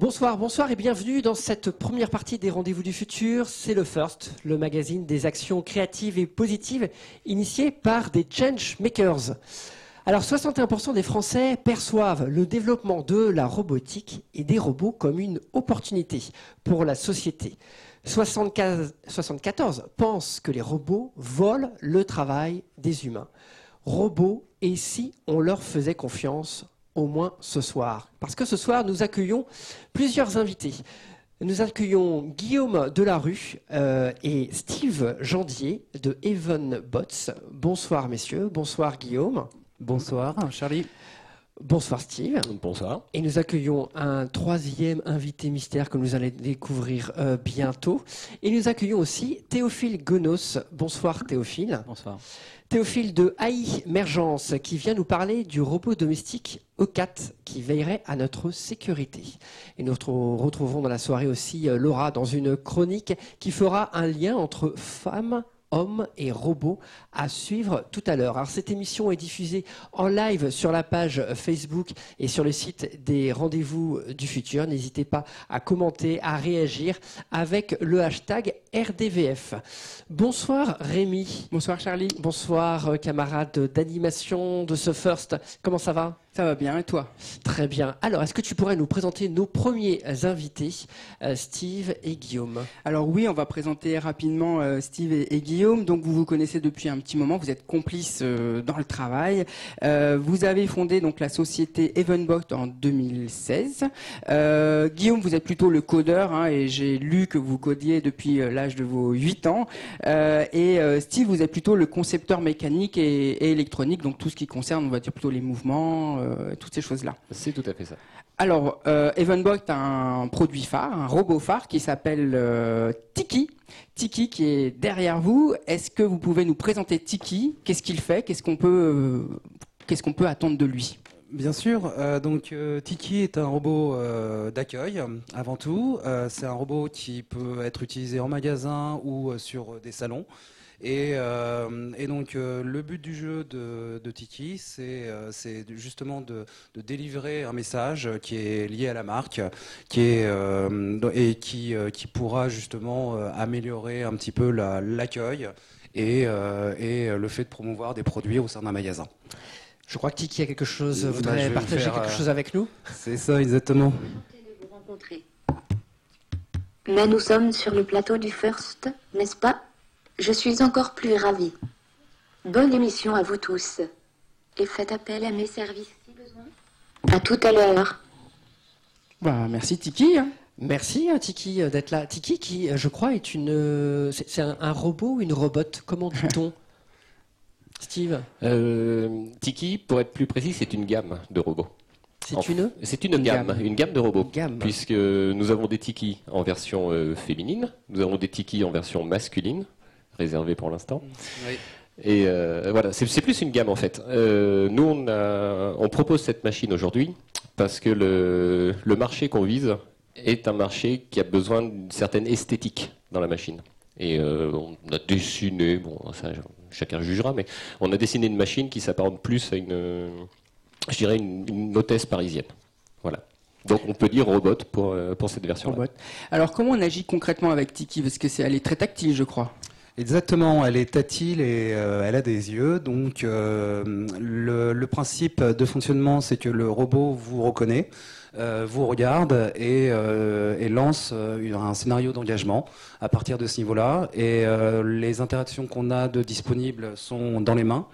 Bonsoir, bonsoir et bienvenue dans cette première partie des Rendez-vous du futur. C'est le First, le magazine des actions créatives et positives initiées par des change makers. Alors 61% des Français perçoivent le développement de la robotique et des robots comme une opportunité pour la société. 74, 74 pensent que les robots volent le travail des humains. Robots, et si on leur faisait confiance au moins ce soir. Parce que ce soir, nous accueillons plusieurs invités. Nous accueillons Guillaume Delarue euh, et Steve Jandier de Even Bots. Bonsoir messieurs, bonsoir Guillaume. Bonsoir Charlie. Bonsoir Steve. Bonsoir. Et nous accueillons un troisième invité mystère que nous allons découvrir euh, bientôt. Et nous accueillons aussi Théophile Gonos. Bonsoir Théophile. Bonsoir. Théophile de AI Mergence qui vient nous parler du robot domestique E4 qui veillerait à notre sécurité. Et nous retrouverons dans la soirée aussi euh, Laura dans une chronique qui fera un lien entre femmes hommes et robots à suivre tout à l'heure. Alors cette émission est diffusée en live sur la page Facebook et sur le site des rendez-vous du futur. N'hésitez pas à commenter, à réagir avec le hashtag RDVF. Bonsoir Rémi. Bonsoir Charlie. Bonsoir camarade d'animation de ce First. Comment ça va? Ça va bien, et toi? Très bien. Alors, est-ce que tu pourrais nous présenter nos premiers invités, euh, Steve et Guillaume? Alors oui, on va présenter rapidement euh, Steve et, Guillaume. Donc, vous vous connaissez depuis un petit moment, vous êtes complices euh, dans le travail. vous avez fondé donc la société Evenbot en 2016. Guillaume, vous êtes plutôt le codeur, hein, et j'ai lu que vous codiez depuis l'âge de vos 8 ans. et Steve, vous êtes plutôt le concepteur mécanique et, électronique, donc tout ce qui concerne, on va dire plutôt les mouvements euh, toutes ces choses-là. C'est tout à fait ça. Alors, euh, a un produit phare, un robot phare qui s'appelle euh, Tiki. Tiki qui est derrière vous. Est-ce que vous pouvez nous présenter Tiki? Qu'est-ce qu'il fait? Qu'est-ce qu'on peut, euh, qu'est-ce qu'on peut attendre de lui? Bien sûr. donc Tiki est un robot d'accueil avant tout. c'est un robot qui peut être utilisé en magasin ou sur des salons. Euh, et, donc euh, le but du jeu de, Tiki, c'est euh, justement de, délivrer un message qui est lié à la marque, qui est et qui, qui pourra justement améliorer un petit peu l'accueil et, et le fait de promouvoir des produits au sein d'un magasin. Je crois que Tiki a quelque chose, bah, voudrait partager quelque chose avec nous. C'est ça, exactement. Mais nous sommes sur le plateau du First, n'est-ce pas? Je suis encore plus ravie. Bonne émission à vous tous. Et faites appel à mes services si besoin. À tout à l'heure. Bah, merci Tiki. Hein. Merci hein, Tiki euh, d'être là. Tiki qui, euh, je crois, est une, euh, c'est un, robot ou une robot? Comment dit-on? Steve? Tiki, pour être plus précis, c'est une gamme de robots. C'est une? C'est une, gamme, une gamme de robots. Puisque nous avons des Tiki en version féminine, nous avons des Tiki en version masculine, réservé pour l'instant. Et euh, voilà, c'est plus une gamme en fait. Euh, nous, on, on, propose cette machine aujourd'hui parce que le, le marché qu'on vise est un marché qui a besoin d'une certaine esthétique dans la machine. Et euh, on a dessiné, bon, ça, chacun jugera, mais on a dessiné une machine qui s'apparente plus à une, je dirais, une, hôtesse parisienne. Voilà. Donc on peut dire robot pour, pour cette version. -là. Alors comment on agit concrètement avec Tiki? Parce que c'est elle est très tactile, je crois. Exactement, elle est tactile et euh, elle a des yeux. Donc euh, le, principe de fonctionnement, c'est que le robot vous reconnaît, euh, vous regarde et, lance un scénario d'engagement à partir de ce niveau-là. Et les interactions qu'on a de disponibles sont dans les mains.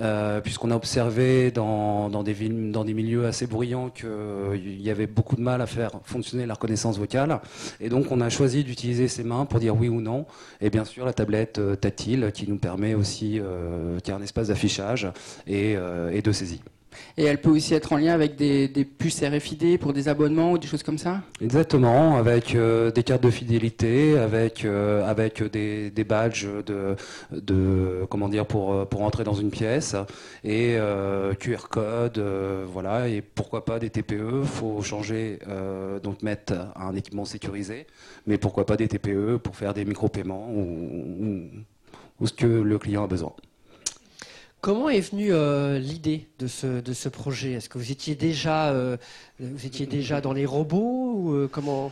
Euh, puisqu'on a observé dans, des dans des milieux assez bruyants qu'il y avait beaucoup de mal à faire fonctionner la reconnaissance vocale. Et donc on a choisi d'utiliser ses mains pour dire oui ou non. Et bien sûr la tablette euh, tactile qui nous permet aussi, euh, qui a un espace d'affichage et de saisie. Et elle peut aussi être en lien avec des, puces RFID pour des abonnements ou des choses comme ça Exactement, avec euh, des cartes de fidélité, avec, euh, avec des, badges de, comment dire, pour, pour entrer dans une pièce, et euh, QR code, voilà, et pourquoi pas des TPE, faut changer, donc mettre un équipement sécurisé, mais pourquoi pas des TPE pour faire des micro-paiements ou ce que le client a besoin. Comment est venue euh, l'idée de ce, projet? Est-ce que vous étiez déjà, euh, déjà dans les robots ou euh, comment?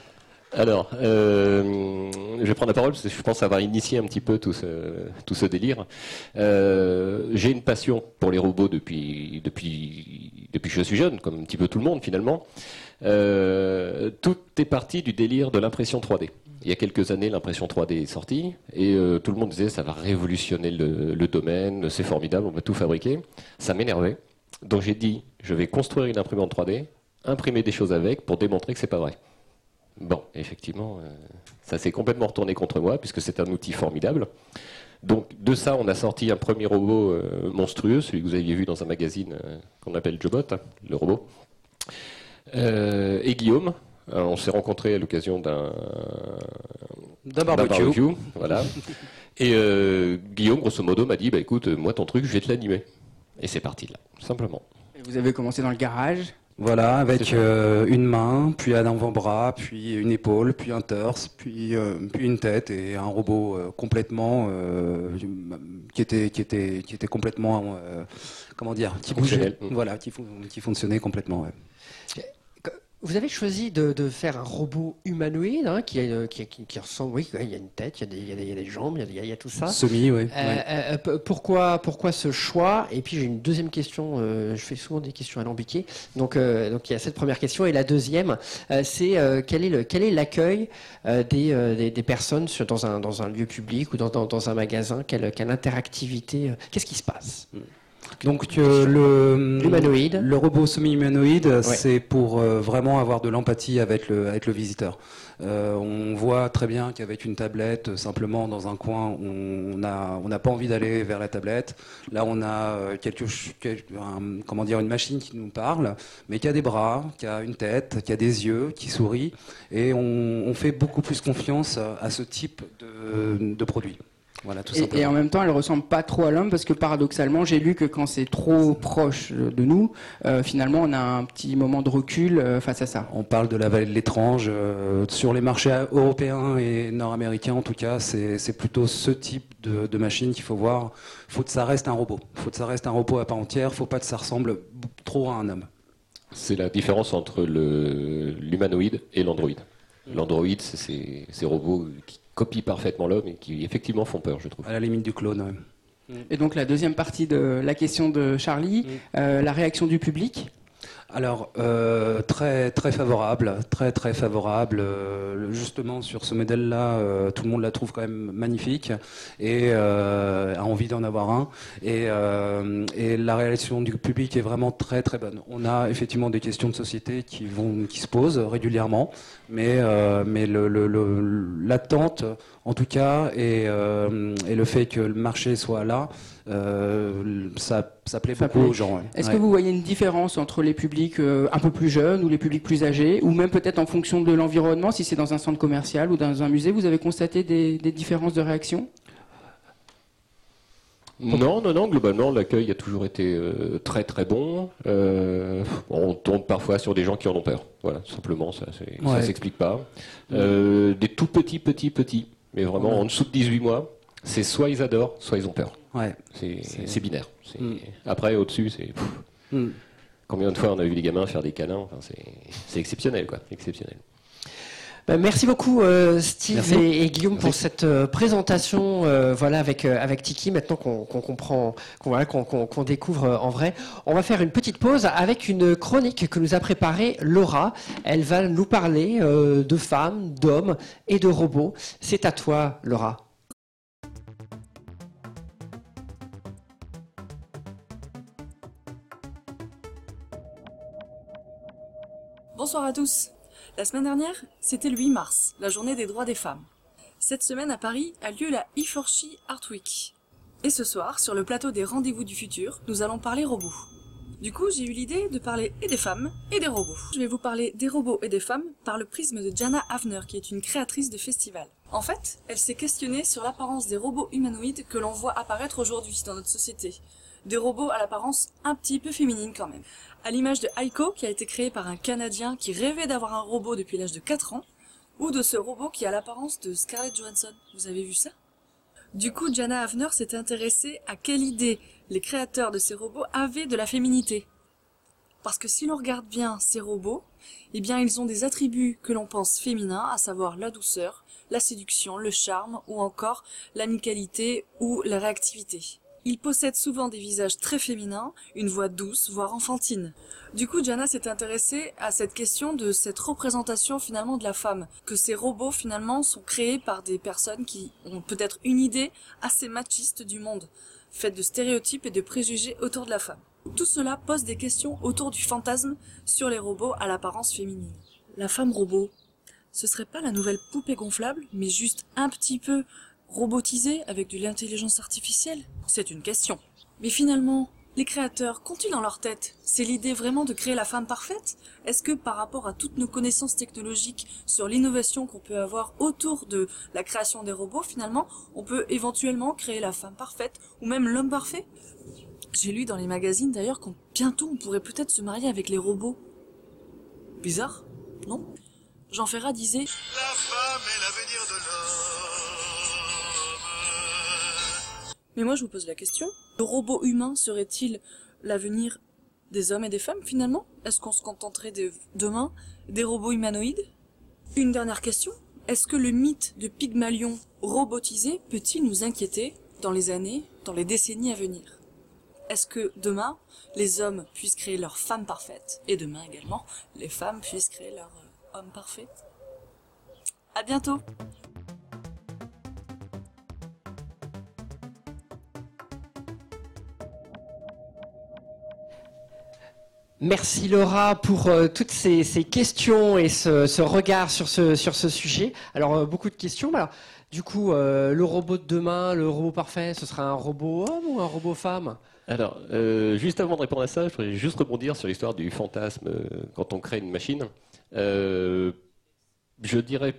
Alors, je vais prendre la parole parce que je pense avoir initié un petit peu tout ce, délire. J'ai une passion pour les robots depuis que je suis jeune, comme un petit peu tout le monde finalement. tout est parti du délire de l'impression 3D. Il y a quelques années, l'impression 3D est sortie et euh, tout le monde disait ça va révolutionner le, domaine, c'est formidable, on va tout fabriquer. Ça m'énervait. Donc j'ai dit je vais construire une imprimante 3D, imprimer des choses avec pour démontrer que c'est pas vrai. Bon, effectivement, euh, ça s'est complètement retourné contre moi puisque c'est un outil formidable. Donc de ça, on a sorti un premier robot euh, monstrueux, celui que vous aviez vu dans un magazine qu'on appelle Jobot, hein, le robot. et Guillaume, on s'est rencontrés à l'occasion d'un barbecue. voilà. Et euh, Guillaume, grosso modo, m'a dit bah, écoute, moi, ton truc, je vais te l'animer. Et c'est parti là, simplement. vous avez commencé dans le garage? Voilà, avec euh, une main, puis un avant-bras, puis une épaule, puis un torse, puis, puis une tête et un robot complètement qui était qui était qui était complètement comment dire, qui bougeait, voilà, qui, qui fonctionnait complètement. Vous avez choisi de, faire un robot humanoïde hein, qui, qui, ressemble, oui, il y a une tête, il y a des, jambes, il y a, tout ça. Semi, oui. Euh, euh, pourquoi, pourquoi ce choix? Et puis j'ai une deuxième question. Euh, je fais souvent des questions alambiquées. Donc, donc il y a cette première question et la deuxième, c'est quel est l'accueil des, des, personnes sur, dans un dans un lieu public ou dans, dans, un magasin? Quelle, quelle interactivité Qu'est-ce qui se passe? Hmm. Donc euh, le, le robot semi-humanoïde, c'est pour euh, vraiment avoir de l'empathie avec le, avec le visiteur. Euh, on voit très bien qu'avec une tablette, simplement dans un coin, on n'a on pas envie d'aller vers la tablette. Là, on a quelque, comment dire, une machine qui nous parle, mais qui a des bras, qui a une tête, qui a des yeux, qui sourit, et on, on fait beaucoup plus confiance à ce type de, de produit et, en même temps, elle ressemble pas trop à l'homme parce que paradoxalement, j'ai lu que quand c'est trop proche de nous, euh, finalement, on a un petit moment de recul euh, face à ça. On parle de la vallée de l'étrange. Euh, sur les marchés européens et nord-américains, en tout cas, c'est plutôt ce type de, machine qu'il faut voir. Faut que ça reste un robot. Faut que ça reste un robot à part entière. Faut pas que ça ressemble trop à un homme. C'est la différence entre l'humanoïde et l'androïde. L'androïde, c'est ces robots qui copient parfaitement l'homme et qui effectivement font peur, je trouve. À la limite du clone. Et donc la deuxième partie de la question de Charlie, mm. euh, la réaction du public? Alors euh, très très favorable, très très favorable. Euh, justement sur ce modèle-là, euh, tout le monde la trouve quand même magnifique et a envie d'en avoir un. Et, et, la réaction du public est vraiment très très bonne. On a effectivement des questions de société qui vont qui se posent régulièrement, mais mais l'attente le, en tout cas et, et le fait que le marché soit là. Euh, ça, ça plaît beaucoup aux gens. Est-ce que vous voyez une différence entre les publics euh, un peu plus jeunes ou les publics plus âgés, ou même peut-être en fonction de l'environnement, si c'est dans un centre commercial ou dans un musée, vous avez constaté des, différences de réaction? Non, non, non, globalement, l'accueil a toujours été euh, très très bon. on tombe parfois sur des gens qui en ont peur. Voilà, simplement, ça ne s'explique pas. des tout petits, petits, petits, mais vraiment en dessous de 18 mois, c'est soit ils adorent, soit ils ont peur. Ouais. C'est binaire. Mm. Après, au-dessus, c'est. Mm. Combien de fois on a vu les gamins faire des câlins enfin, C'est exceptionnel, quoi. Exceptionnel. Ben, merci beaucoup euh, Steve et, Guillaume pour cette euh, présentation euh, voilà avec avec Tiki maintenant qu'on comprend qu'on voilà, qu'on découvre en vrai. On va faire une petite pause avec une chronique que nous a préparée Laura. Elle va nous parler de femmes d'hommes et de robots. C'est à toi Laura. Bonsoir à tous. La semaine dernière, c'était le 8 mars, la journée des droits des femmes. Cette semaine à Paris a lieu la E4She Art Week. Et ce soir, sur le plateau des Rendez-vous du futur, nous allons parler robots. Du coup, j'ai eu l'idée de parler et des femmes et des robots. Je vais vous parler des robots et des femmes par le prisme de Jana Havner, qui est une créatrice de festival. En fait, elle s'est questionnée sur l'apparence des robots humanoïdes que l'on voit apparaître aujourd'hui dans notre société. Des robots à l'apparence un petit peu féminine quand même à l'image de Aiko qui a été créé par un Canadien qui rêvait d'avoir un robot depuis l'âge de 4 ans, ou de ce robot qui a l'apparence de Scarlett Johansson. Vous avez vu ça? Du coup, Jana Havner s'est intéressée à quelle idée les créateurs de ces robots avaient de la féminité. Parce que si l'on regarde bien ces robots, eh bien ils ont des attributs que l'on pense féminins, à savoir la douceur, la séduction, le charme ou encore l'amicalité ou la réactivité. Ils possèdent souvent des visages très féminins, une voix douce, voire enfantine. Du coup, Jana s'est intéressée à cette question de cette représentation finalement de la femme, que ces robots finalement sont créés par des personnes qui ont peut-être une idée assez machiste du monde, faite de stéréotypes et de préjugés autour de la femme. Tout cela pose des questions autour du fantasme sur les robots à l'apparence féminine. La femme robot, ce serait pas la nouvelle poupée gonflable, mais juste un petit peu robotisée avec de l'intelligence artificielle? C'est une question. Mais finalement, les créateurs, qu'ont-ils dans leur tête? C'est l'idée vraiment de créer la femme parfaite? Est-ce que par rapport à toutes nos connaissances technologiques sur l'innovation qu'on peut avoir autour de la création des robots, finalement, on peut éventuellement créer la femme parfaite ou même l'homme parfait? J'ai lu dans les magazines d'ailleurs qu'on bientôt on pourrait peut-être se marier avec les robots. Bizarre, non? Jean Ferrat disait La femme est l'avenir de l'homme. Mais moi je vous pose la question, le robot humain serait-il l'avenir des hommes et des femmes finalement? Est-ce qu'on se contenterait de, demain des robots humanoïdes? Une dernière question, est-ce que le mythe de Pygmalion robotisé peut-il nous inquiéter dans les années, dans les décennies à venir? Est-ce que demain, les hommes puissent créer leur femme parfaite et demain également, les femmes puissent créer leur homme parfait. À bientôt Merci Laura pour euh, toutes ces, questions et ce, regard sur ce, sujet. Alors euh, beaucoup de questions. Du coup, euh, le robot de demain, le robot parfait, ce sera un robot homme ou un robot femme? Alors, juste avant de répondre à ça, je voudrais juste rebondir sur l'histoire du fantasme quand on crée une machine. Je dirais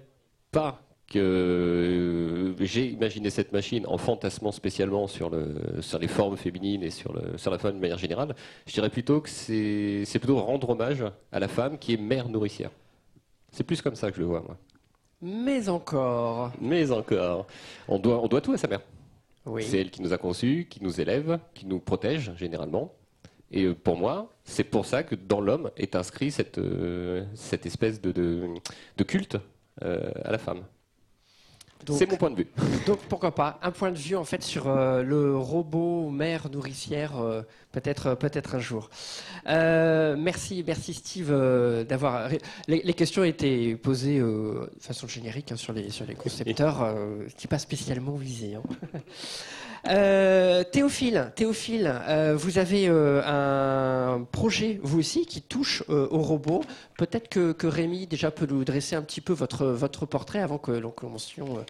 pas que euh, j'ai imaginé cette machine en fantasmant spécialement sur, le, sur les formes féminines et sur, le, sur la femme de manière générale. Je dirais plutôt que c'est, plutôt rendre hommage à la femme qui est mère nourricière. C'est plus comme ça que je le vois, moi. Mais encore. Mais encore. On doit, on doit tout à sa mère. C'est elle qui nous a conçus, qui nous élève, qui nous protège généralement. Et euh, pour moi, c'est pour ça que dans l'homme est inscrit cette, euh, cette espèce de, de, culte euh, à la femme. C'est mon point de vue. Donc pourquoi pas un point de vue en fait sur le robot mère nourricière peut-être peut-être un jour. merci merci Steve d'avoir les, questions étaient posées de façon générique hein, sur les sur les concepteurs qui pas spécialement visés. Hein. Euh, Théophile, Théophile euh, vous avez euh, un projet, vous aussi, qui touche au robot. Peut-être que, que, Rémi déjà peut nous dresser un petit peu votre, votre portrait avant que l'on commencions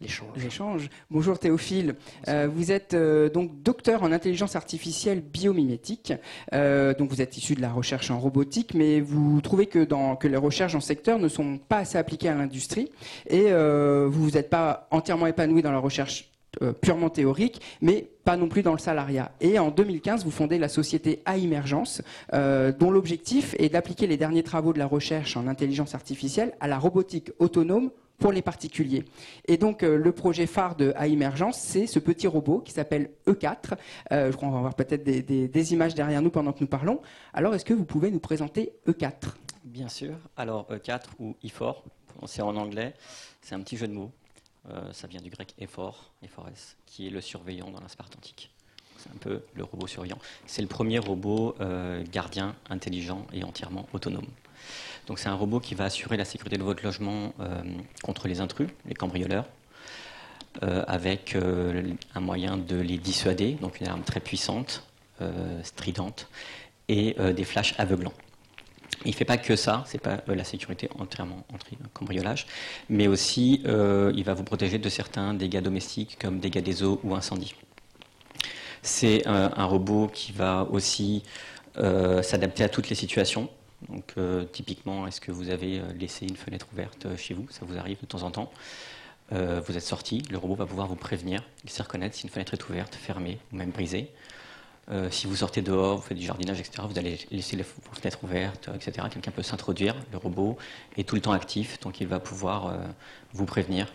l'échange. Bonjour Théophile. vous êtes donc docteur en intelligence artificielle biomimétique. donc vous êtes issu de la recherche en robotique, mais vous trouvez que, dans, que les recherches en secteur ne sont pas assez appliquées à l'industrie et vous vous êtes pas entièrement épanoui dans la recherche euh, purement théorique, mais pas non plus dans le salariat. Et en 2015, vous fondez la société A Emergence, euh, dont l'objectif est d'appliquer les derniers travaux de la recherche en intelligence artificielle à la robotique autonome pour les particuliers. Et donc euh, le projet phare de A Emergence, c'est ce petit robot qui s'appelle E4. je crois qu'on va avoir peut-être des, images derrière nous pendant que nous parlons. Alors est-ce que vous pouvez nous présenter E4 Bien sûr. Alors E4 ou E4, c'est en anglais, c'est un petit jeu de mots. Euh, ça vient du grec Ephor, Ephores, qui est le surveillant dans l'espace antique. C'est un peu le robot surveillant. C'est le premier robot euh, gardien, intelligent et entièrement autonome. Donc c'est un robot qui va assurer la sécurité de votre logement euh, contre les intrus, les cambrioleurs, avec un moyen de les dissuader, donc une arme très puissante, stridente, et des flashs aveuglants. Il ne fait pas que ça, c'est pas euh, la sécurité entièrement anti-cambriolage, mais aussi euh, il va vous protéger de certains dégâts domestiques comme dégâts des eaux ou incendies. C'est un, robot qui va aussi euh, s'adapter à toutes les situations. Donc typiquement, est-ce que vous avez laissé une fenêtre ouverte chez vous? Ça vous arrive de temps en temps. vous êtes sorti, le robot va pouvoir vous prévenir, il sait reconnaître si une fenêtre est ouverte, fermée ou même brisée. Euh, si vous sortez dehors, vous faites du jardinage, etc., vous allez laisser les fenêtres ouvertes, etc. Quelqu'un peut s'introduire, le robot est tout le temps actif, donc il va pouvoir euh, vous prévenir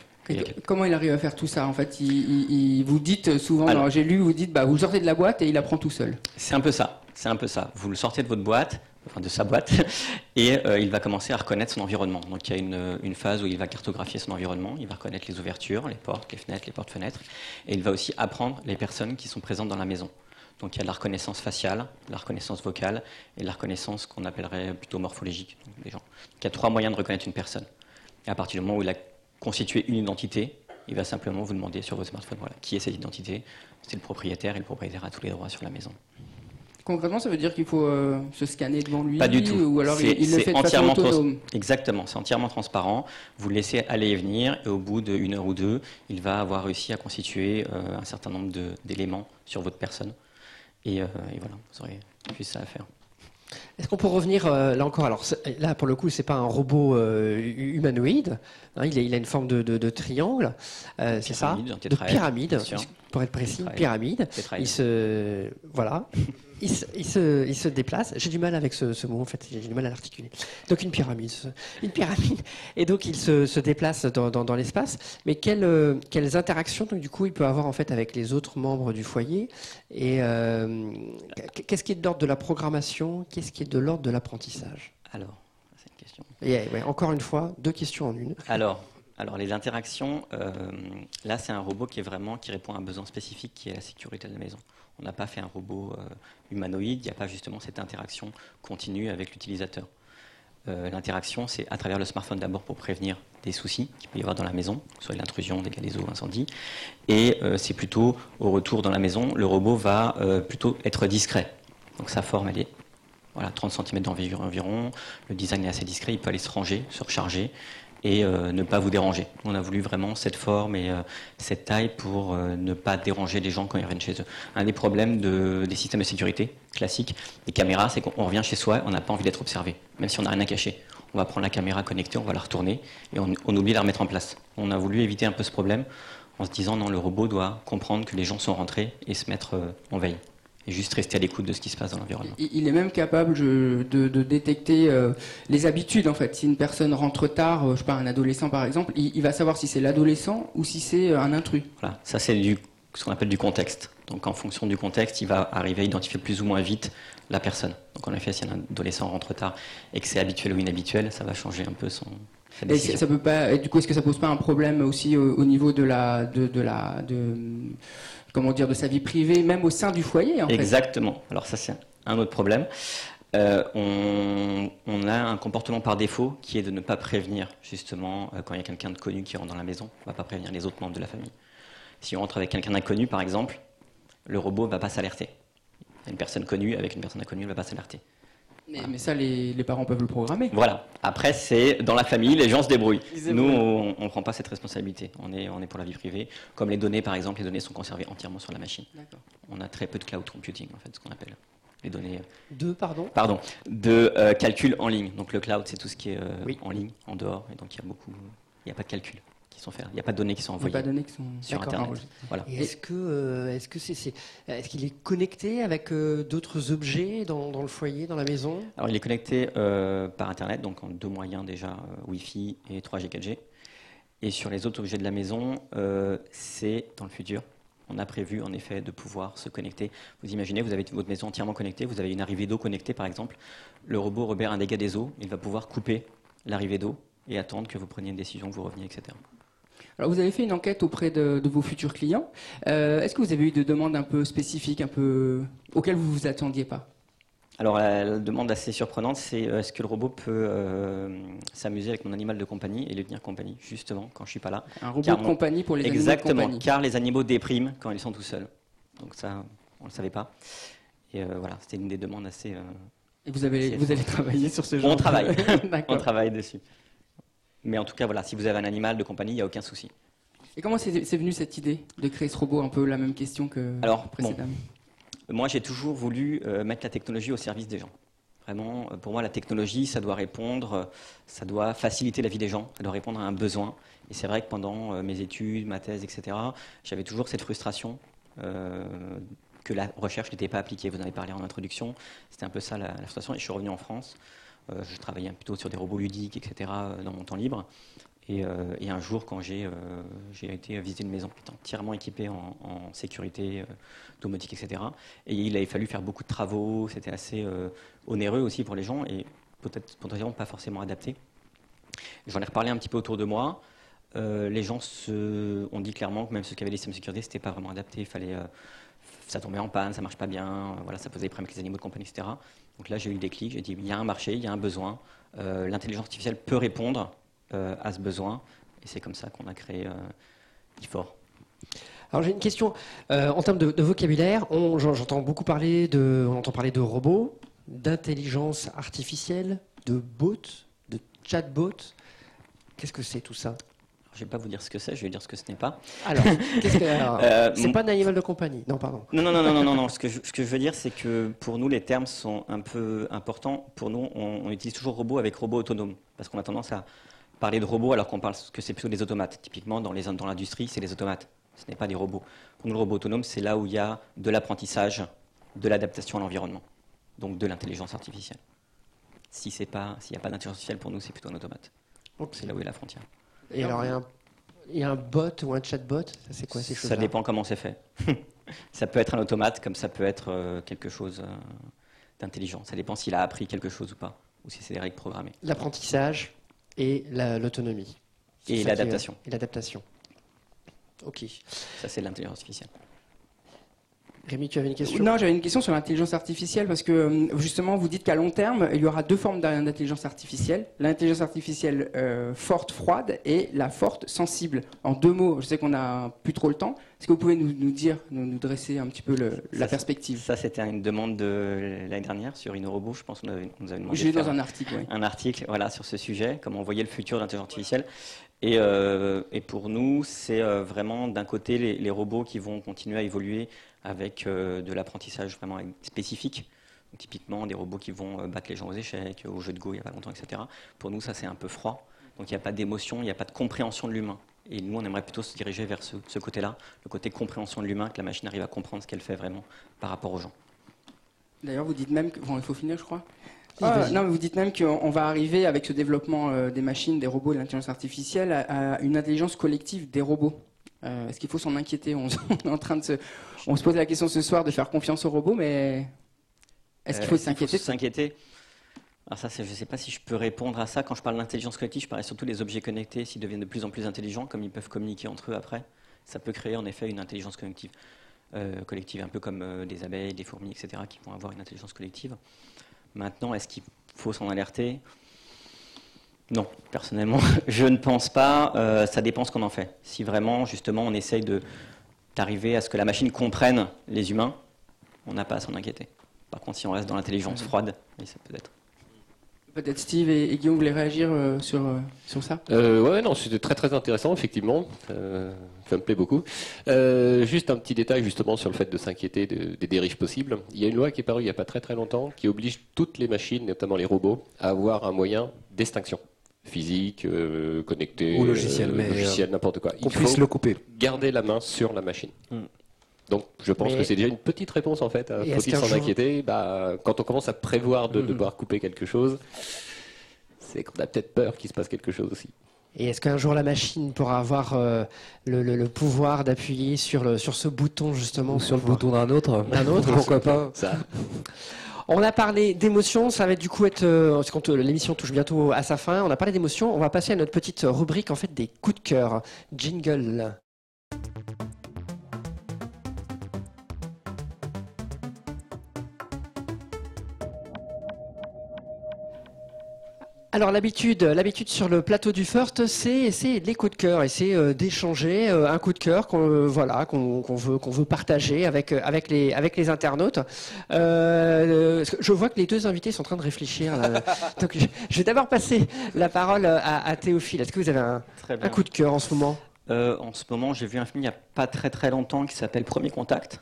comment il arrive à faire tout ça En fait, il, vous dites souvent, j'ai lu, vous dites, bah, vous sortez de la boîte et il apprend tout seul. C'est un peu ça. C'est un peu ça. Vous le sortez de votre boîte, de sa boîte, et euh, il va commencer à reconnaître son environnement. Donc il y a une, phase où il va cartographier son environnement, il va reconnaître les ouvertures, les portes, les fenêtres, les portes-fenêtres, et il va aussi apprendre les personnes qui sont présentes dans la maison. Donc il y a de la reconnaissance faciale, la reconnaissance vocale et la reconnaissance qu'on appellerait plutôt morphologique. Donc il y a trois moyens de reconnaître une personne. Et à partir du moment où il a constitué une identité, il va simplement vous demander sur votre smartphone voilà, qui est cette identité. C'est le propriétaire et le propriétaire a tous les droits sur la maison. Concrètement, ça veut dire qu'il faut euh, se scanner devant lui Pas du tout. Ou alors il, le fait de façon autonome Exactement, c'est entièrement transparent. Vous le laissez aller et venir, et au bout d'une heure ou deux, il va avoir réussi à constituer euh, un certain nombre d'éléments sur votre personne. Et, euh, et, voilà, vous aurez plus ça à faire. Est-ce qu'on peut revenir euh, là encore? Alors là, pour le coup, c'est pas un robot euh, humanoïde. Hein, il, a, il, a, une forme de, de, de triangle, euh, c'est ça? De pyramide, pour être précis, pyramide. Il se voilà. Il, se, il, se, déplace. J'ai du mal avec ce, mot, en fait, j'ai du mal à l'articuler. Donc une pyramide, une pyramide. Et donc il se, déplace dans, dans, l'espace. Mais quelles, quelles interactions, donc, du coup, il peut avoir en fait avec les autres membres du foyer? Et qu'est-ce qui est de l'ordre de la programmation? Qu'est-ce qui est de l'ordre de l'apprentissage? Alors, c'est une question. Et, encore une fois, deux questions en une. Alors, alors les interactions, euh, là c'est un robot qui est vraiment qui répond à un besoin spécifique qui est la sécurité de la maison. On n'a pas fait un robot euh, humanoïde, il n'y a pas justement cette interaction continue avec l'utilisateur. Euh, l'interaction, c'est à travers le smartphone d'abord pour prévenir des soucis qu'il peut y avoir dans la maison, soit l'intrusion, des eaux, incendie. Et c'est plutôt au retour dans la maison, le robot va plutôt être discret. Donc sa forme, elle est voilà, 30 cm d'envergure environ. Le design est assez discret, il peut aller se ranger, se recharger et euh, ne pas vous déranger. On a voulu vraiment cette forme et euh, cette taille pour euh, ne pas déranger les gens quand ils reviennent chez eux. Un des problèmes des systèmes de sécurité classiques, des caméras, c'est qu'on revient chez soi, on n'a pas envie d'être observé, même si on n'a rien à cacher. On va prendre la caméra connectée, on va la retourner et on, on oublie de la remettre en place. On a voulu éviter un peu ce problème en se disant non, le robot doit comprendre que les gens sont rentrés et se mettre en veille et juste rester à l'écoute de ce qui se passe dans l'environnement. Il est même capable de, de, détecter euh, les habitudes en fait. Si une personne rentre tard, euh, je pas, un adolescent par exemple, il, va savoir si c'est l'adolescent ou si c'est euh, un intrus. Voilà, ça c'est du, ce qu'on appelle du contexte. Donc en fonction du contexte, il va arriver à identifier plus ou moins vite la personne. Donc en effet, si un adolescent rentre tard et que c'est habituel ou inhabituel, ça va changer un peu son, et ça peut pas. du coup, est-ce que ça pose pas un problème aussi au, niveau de la, de, de la, de, comment dire, de sa vie privée, même au sein du foyer. En Exactement. Alors ça, c'est un autre problème. Euh, on, a un comportement par défaut qui est de ne pas prévenir, justement, euh, quand il y a quelqu'un de connu qui rentre dans la maison, on ne va pas prévenir les autres membres de la famille. Si on rentre avec quelqu'un d'inconnu, par exemple, le robot ne va pas s'alerter. Une personne connue avec une personne inconnue ne va pas s'alerter. Mais, ça, les, parents peuvent le programmer. Voilà. Après, c'est dans la famille, les gens se débrouillent. Nous, on ne prend pas cette responsabilité. On est, on est pour la vie privée. Comme les données, par exemple, les données sont conservées entièrement sur la machine. On a très peu de cloud computing, en fait, ce qu'on appelle les données. Euh, de, pardon? Pardon. De euh, calcul en ligne. Donc le cloud, c'est tout ce qui est euh, en ligne, en dehors. Et donc il y a beaucoup. Il n'y a pas de calcul. Il n'y a pas de données qui sont envoyées. Il n'y a pas de données qui sont sur Internet. Voilà. Est-ce que, euh, est-ce que c'est, est, ce qu'il est connecté avec euh, d'autres objets dans, dans, le foyer, dans la maison? Alors il est connecté euh, par Internet, donc en deux moyens déjà, Wi-Fi et 3G, 4G. Et sur les autres objets de la maison, c'est dans le futur. On a prévu en effet de pouvoir se connecter. Vous imaginez, vous avez votre maison entièrement connectée, vous avez une arrivée d'eau connectée par exemple. Le robot repère un dégât des eaux, il va pouvoir couper l'arrivée d'eau et attendre que vous preniez une décision, que vous reveniez, etc. Alors vous avez fait une enquête auprès de, vos futurs clients. Euh, est-ce que vous avez eu des demandes un peu spécifiques, un peu auxquelles vous vous attendiez pas? Alors la, demande assez surprenante, c'est euh, est-ce que le robot peut euh, s'amuser avec mon animal de compagnie et lui tenir compagnie, justement, quand je suis pas là? Un robot de compagnie pour les animaux de compagnie. Exactement, car les animaux dépriment quand ils sont tout seuls. Donc ça, on ne le savait pas. Et voilà, c'était une des demandes assez... et vous, avez, vous allez travailler sur ce genre On travaille, on travaille dessus. Mais en tout cas, voilà, si vous avez un animal de compagnie, il n'y a aucun souci. Et comment c'est venu cette idée de créer ce robot Un peu la même question que Alors, précédemment? moi, j'ai toujours voulu euh, mettre la technologie au service des gens. Vraiment, euh, pour moi, la technologie, ça doit répondre, euh, ça doit faciliter la vie des gens, ça doit répondre à un besoin. Et c'est vrai que pendant mes études, ma thèse, etc., j'avais toujours cette frustration que la recherche n'était pas appliquée. Vous en avez parlé en introduction, c'était un peu ça la, frustration. Et je suis revenu en France. Je travaillais plutôt sur des robots ludiques, etc., dans mon temps libre. Et, un jour, quand j'ai été visiter une maison qui était entièrement équipée en, sécurité, domotique, etc., et il avait fallu faire beaucoup de travaux, c'était assez onéreux aussi pour les gens et peut-être potentiellement pas forcément adapté. J'en ai reparlé un petit peu autour de moi. les gens se, ont dit clairement que même ceux qui avaient les systèmes de sécurité, c'était pas vraiment adapté. Il fallait, ça tombait en panne, ça marche pas bien, voilà, ça posait des problèmes avec les animaux de compagnie, etc. Donc là, j'ai eu des clics, j'ai dit, il y a un marché, il y a un besoin, euh, l'intelligence artificielle peut répondre euh, à ce besoin, et c'est comme ça qu'on a créé euh, IFOR. Alors j'ai une question en termes de, vocabulaire. J'entends beaucoup parler de, on entend parler de robots, d'intelligence artificielle, de bots, de chatbots. Qu'est-ce que c'est tout ça? Je ne vais pas vous dire ce que c'est, je vais dire ce que ce n'est pas. Alors, qu'est-ce que euh, c'est pas un animal de compagnie Non, pardon. Non, non, non, non, non, non. Ce que je, ce que je veux dire, c'est que pour nous, les termes sont un peu importants. Pour nous, on, utilise toujours robot avec robot autonome, parce qu'on a tendance à parler de robots alors qu'on parle que c'est plutôt des automates. Typiquement, dans les dans l'industrie, c'est les automates. Ce n'est pas des robots. Pour nous, le robot autonome, c'est là où il y a de l'apprentissage, de l'adaptation à l'environnement, donc de l'intelligence artificielle. Si c'est pas, s'il n'y a pas d'intelligence artificielle pour nous, c'est plutôt un automate. C'est là où est la frontière. Et alors, il y, a un, bot ou un chatbot Ça, c'est quoi ces choses-là Ça dépend comment c'est fait. ça peut être un automate, comme ça peut être euh, quelque chose euh, d'intelligent. Ça dépend s'il a appris quelque chose ou pas, ou si c'est des règles programmées. L'apprentissage et l'autonomie. Et l'adaptation. Et l'adaptation. Ok. Ça, c'est l'intelligence artificielle. Rémi, tu avais une question? Non, j'avais une question sur l'intelligence artificielle parce que euh, justement, vous dites qu'à long terme, il y aura deux formes d'intelligence artificielle l'intelligence artificielle euh, forte, froide et la forte, sensible. En deux mots, je sais qu'on n'a plus trop le temps. Est-ce que vous pouvez nous, dire, nous, dresser un petit peu la perspective? Ça, c'était une demande de l'année dernière sur InnoRobot. Je pense qu'on nous avait demandé. J'ai lu dans un article, oui. Un article, voilà, sur ce sujet, comment on voyait le futur de l'intelligence artificielle. Et, euh, et, pour nous, c'est vraiment d'un côté les, les, robots qui vont continuer à évoluer avec euh, de l'apprentissage vraiment spécifique. typiquement, des robots qui vont euh, battre les gens aux échecs, aux jeux de go il n'y a pas longtemps, etc. Pour nous, ça c'est un peu froid. Donc il n'y a pas d'émotion, il n'y a pas de compréhension de l'humain. Et nous, on aimerait plutôt se diriger vers ce, côté-là, le côté compréhension de l'humain, que la machine arrive à comprendre ce qu'elle fait vraiment par rapport aux gens. D'ailleurs, vous dites même que... Bon, il faut finir, je crois. Ah, non, mais vous dites même qu'on va arriver avec ce développement euh, des machines, des robots, de l'intelligence artificielle, à, une intelligence collective des robots. Est-ce qu'il faut s'en inquiéter on, est en train de se, on se pose la question ce soir de faire confiance aux robots, mais est-ce qu'il faut euh, s'inquiéter alors ça, je ne sais pas si je peux répondre à ça. Quand je parle d'intelligence collective, je parle surtout des objets connectés, s'ils deviennent de plus en plus intelligents, comme ils peuvent communiquer entre eux après. Ça peut créer en effet une intelligence collective, euh, collective un peu comme euh, des abeilles, des fourmis, etc., qui vont avoir une intelligence collective. Maintenant, est-ce qu'il faut s'en alerter? Non, personnellement, je ne pense pas. ça dépend ce qu'on en fait. Si vraiment, justement, on essaye d'arriver à ce que la machine comprenne les humains, on n'a pas à s'en inquiéter. Par contre, si on reste dans l'intelligence froide, ça peut être. Peut-être Steve et, Guillaume voulaient réagir euh, sur, euh, sur ça? Euh, Ouais, non, c'était très très intéressant, effectivement. Euh, ça me plaît beaucoup. juste un petit détail justement sur le fait de s'inquiéter des dérives possibles. Il y a une loi qui est parue il n'y a pas très très longtemps qui oblige toutes les machines, notamment les robots, à avoir un moyen d'extinction physique, euh, connecté, ou logiciel, euh, logiciel n'importe quoi. Il puisse le couper. Garder la main sur la machine. Hmm. Donc, je pense que c'est déjà une petite réponse en fait. Faut-il s'en inquiéter? Bah, Quand on commence à prévoir de hmm. devoir couper quelque chose, c'est qu'on a peut-être peur qu'il se passe quelque chose aussi. Et est-ce qu'un jour la machine pourra avoir euh, le, pouvoir d'appuyer sur, le, sur ce bouton justement Ou sur le bouton d'un autre? D'un autre Pourquoi pas? Ça. On a parlé d'émotions, ça va du coup être, euh, quand euh, l'émission touche bientôt à sa fin, on a parlé d'émotions, on va passer à notre petite rubrique en fait des coups de cœur. Jingle. Alors l'habitude, l'habitude sur le plateau du First, c'est c'est les coups de cœur et c'est euh, d'échanger euh, un coup de cœur qu'on euh, voilà qu'on veut qu'on veut partager avec avec les avec les internautes. je vois que les deux invités sont en train de réfléchir. Donc je, vais d'abord passer la parole à, Théophile. Est-ce que vous avez un, un coup de cœur en ce moment? En ce moment, j'ai vu un film il n'y a pas très très longtemps qui s'appelle Premier Contact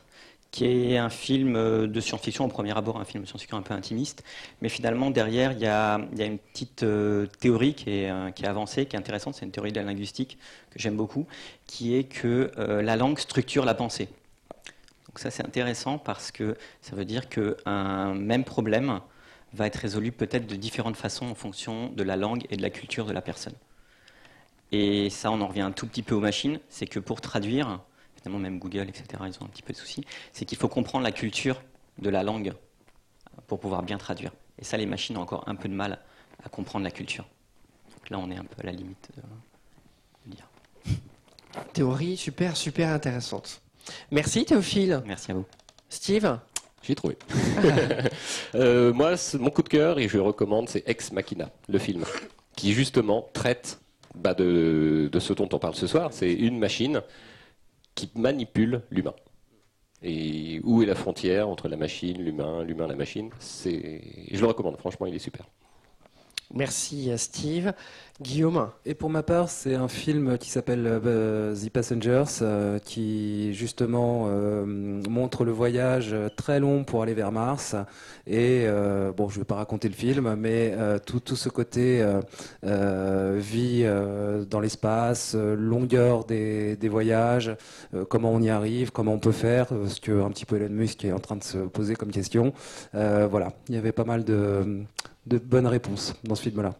qui est un film euh, de science-fiction, au premier abord un film de science-fiction un peu intimiste, mais finalement derrière il y a, une petite euh, théorie euh, qui est, avancée, qui est intéressante, c'est une théorie de la linguistique que j'aime beaucoup, qui est que la langue structure la pensée. Donc ça c'est intéressant parce que ça veut dire qu'un même problème va être résolu peut-être de différentes façons en fonction de la langue et de la culture de la personne. Et ça, on en revient un tout petit peu aux machines. C'est que pour traduire, finalement, même Google, etc., ils ont un petit peu de soucis. C'est qu'il faut comprendre la culture de la langue pour pouvoir bien traduire. Et ça, les machines ont encore un peu de mal à comprendre la culture. Donc là, on est un peu à la limite de, dire. Théorie super, super intéressante. Merci Théophile. Merci à vous. Steve J'ai trouvé. Euh, moi, mon coup de cœur, et je le recommande, c'est Ex Machina, le film, qui justement traite bah, de, de, ce dont on parle ce soir. C'est une machine qui manipule l'humain. Et où est la frontière entre la machine, l'humain, l'humain, la machine? Je le recommande, franchement, il est super. Merci Steve. Guillaume Et pour ma part, c'est un film qui s'appelle euh, The Passengers, euh, qui justement euh, montre le voyage très long pour aller vers Mars. Et bon, je ne vais pas raconter le film, mais tout, tout, ce côté vie dans l'espace, longueur des, des voyages, comment on y arrive, comment on peut faire, ce que un petit peu Elon Musk est en train de se poser comme question. voilà, il y avait pas mal de de bonnes réponses dans ce film-là.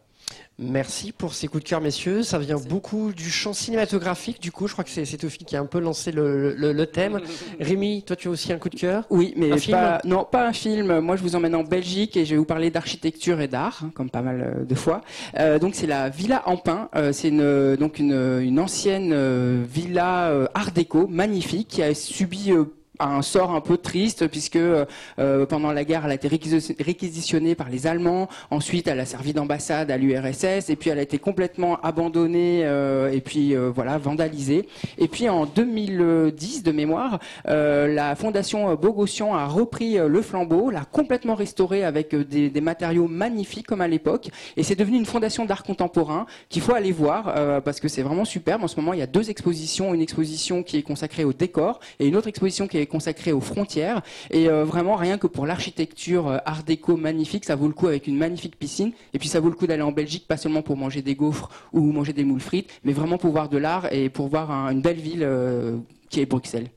Merci pour ces coups de cœur, messieurs. Ça vient beaucoup du champ cinématographique. Du coup, je crois que c'est Théophile qui a un peu lancé le, thème. Rémi, toi, tu as aussi un coup de cœur Oui, mais pas, non, pas un film. Moi, je vous emmène en Belgique et je vais vous parler d'architecture et d'art, hein, comme pas mal euh, de fois. Euh, donc, c'est la Villa Ampin. Euh, c'est une, donc une, une ancienne villa art déco magnifique qui a subi un sort un peu triste puisque euh, pendant la guerre elle a été réquisitionnée par les Allemands. Ensuite elle a servi d'ambassade à l'URSS et puis elle a été complètement abandonnée euh, et puis euh, voilà vandalisée. Et puis en 2010 de mémoire, la fondation Bogossian a repris le flambeau, l'a complètement restauré avec des, des, matériaux magnifiques comme à l'époque et c'est devenu une fondation d'art contemporain qu'il faut aller voir parce que c'est vraiment superbe. En ce moment il y a deux expositions, une exposition qui est consacrée au décor et une autre exposition qui est consacré aux frontières. Et euh, vraiment, rien que pour l'architecture euh, art déco magnifique, ça vaut le coup avec une magnifique piscine. Et puis ça vaut le coup d'aller en Belgique, pas seulement pour manger des gaufres ou manger des moules frites, mais vraiment pour voir de l'art et pour voir une belle ville euh, qui est Bruxelles.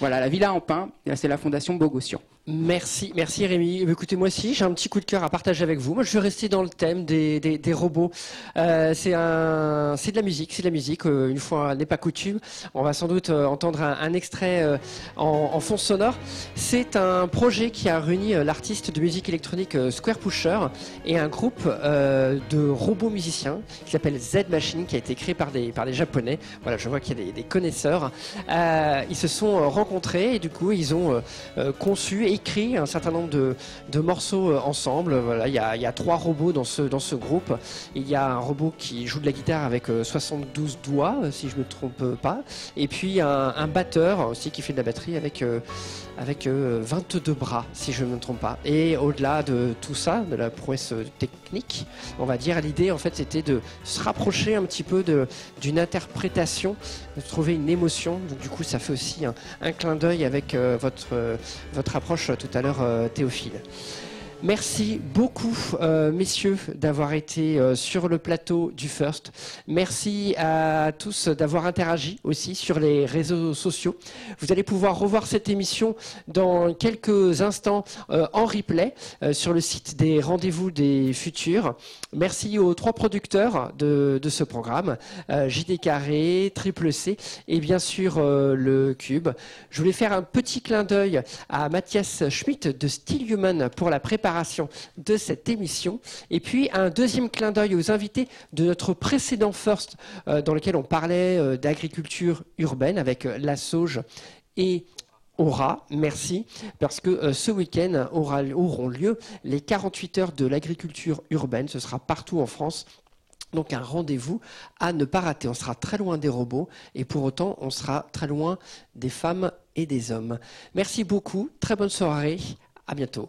Voilà, la Villa en pain, c'est la fondation Bogossian. Merci, merci Rémi. Eh écoutez, moi aussi, j'ai un petit coup de cœur à partager avec vous. Moi, je vais rester dans le thème des, robots. Euh, c'est de la musique, c'est de la musique. Euh, une fois n'est pas coutume, on va sans doute euh, entendre un, extrait en, fond sonore. C'est un projet qui a réuni l'artiste de musique électronique Square Pusher et un groupe de robots musiciens qui s'appelle Z Machine, qui a été créé par des par des japonais. Voilà, je vois qu'il y a des connaisseurs. ils se sont rencontrés et du coup, ils ont conçu écrit un certain nombre de, morceaux euh, ensemble. Voilà, il y a, trois robots dans ce, dans ce groupe. Il y a un robot qui joue de la guitare avec 72 euh, doigts, euh, si je me trompe pas. Et puis un, batteur aussi qui fait de la batterie avec avec 22 euh, bras, si je ne me trompe pas. Et au-delà de tout ça, de la prouesse technique, on va dire, l'idée en fait c'était de se rapprocher un petit peu d'une interprétation, de trouver une émotion. Donc du coup, ça fait aussi un, clin d'œil avec votre, votre approche tout à l'heure, Théophile. Merci beaucoup, euh, messieurs, d'avoir été euh, sur le plateau du First. Merci à tous d'avoir interagi aussi sur les réseaux sociaux. Vous allez pouvoir revoir cette émission dans quelques instants euh, en replay sur le site des rendez-vous des futurs. Merci aux trois producteurs de, de ce programme, JD Carré, Triple C et bien sûr le Cube. Je voulais faire un petit clin d'œil à Mathias Schmitt de Steel Human pour la préparation de cette émission. Et puis un deuxième clin d'œil aux invités de notre précédent First, euh, dans lequel on parlait euh, d'agriculture urbaine avec euh, la sauge et Aura, merci, parce que ce week-end auront lieu les 48 heures de l'agriculture urbaine. Ce sera partout en France. Donc un rendez-vous à ne pas rater. On sera très loin des robots et pour autant on sera très loin des femmes et des hommes. Merci beaucoup, très bonne soirée, à bientôt.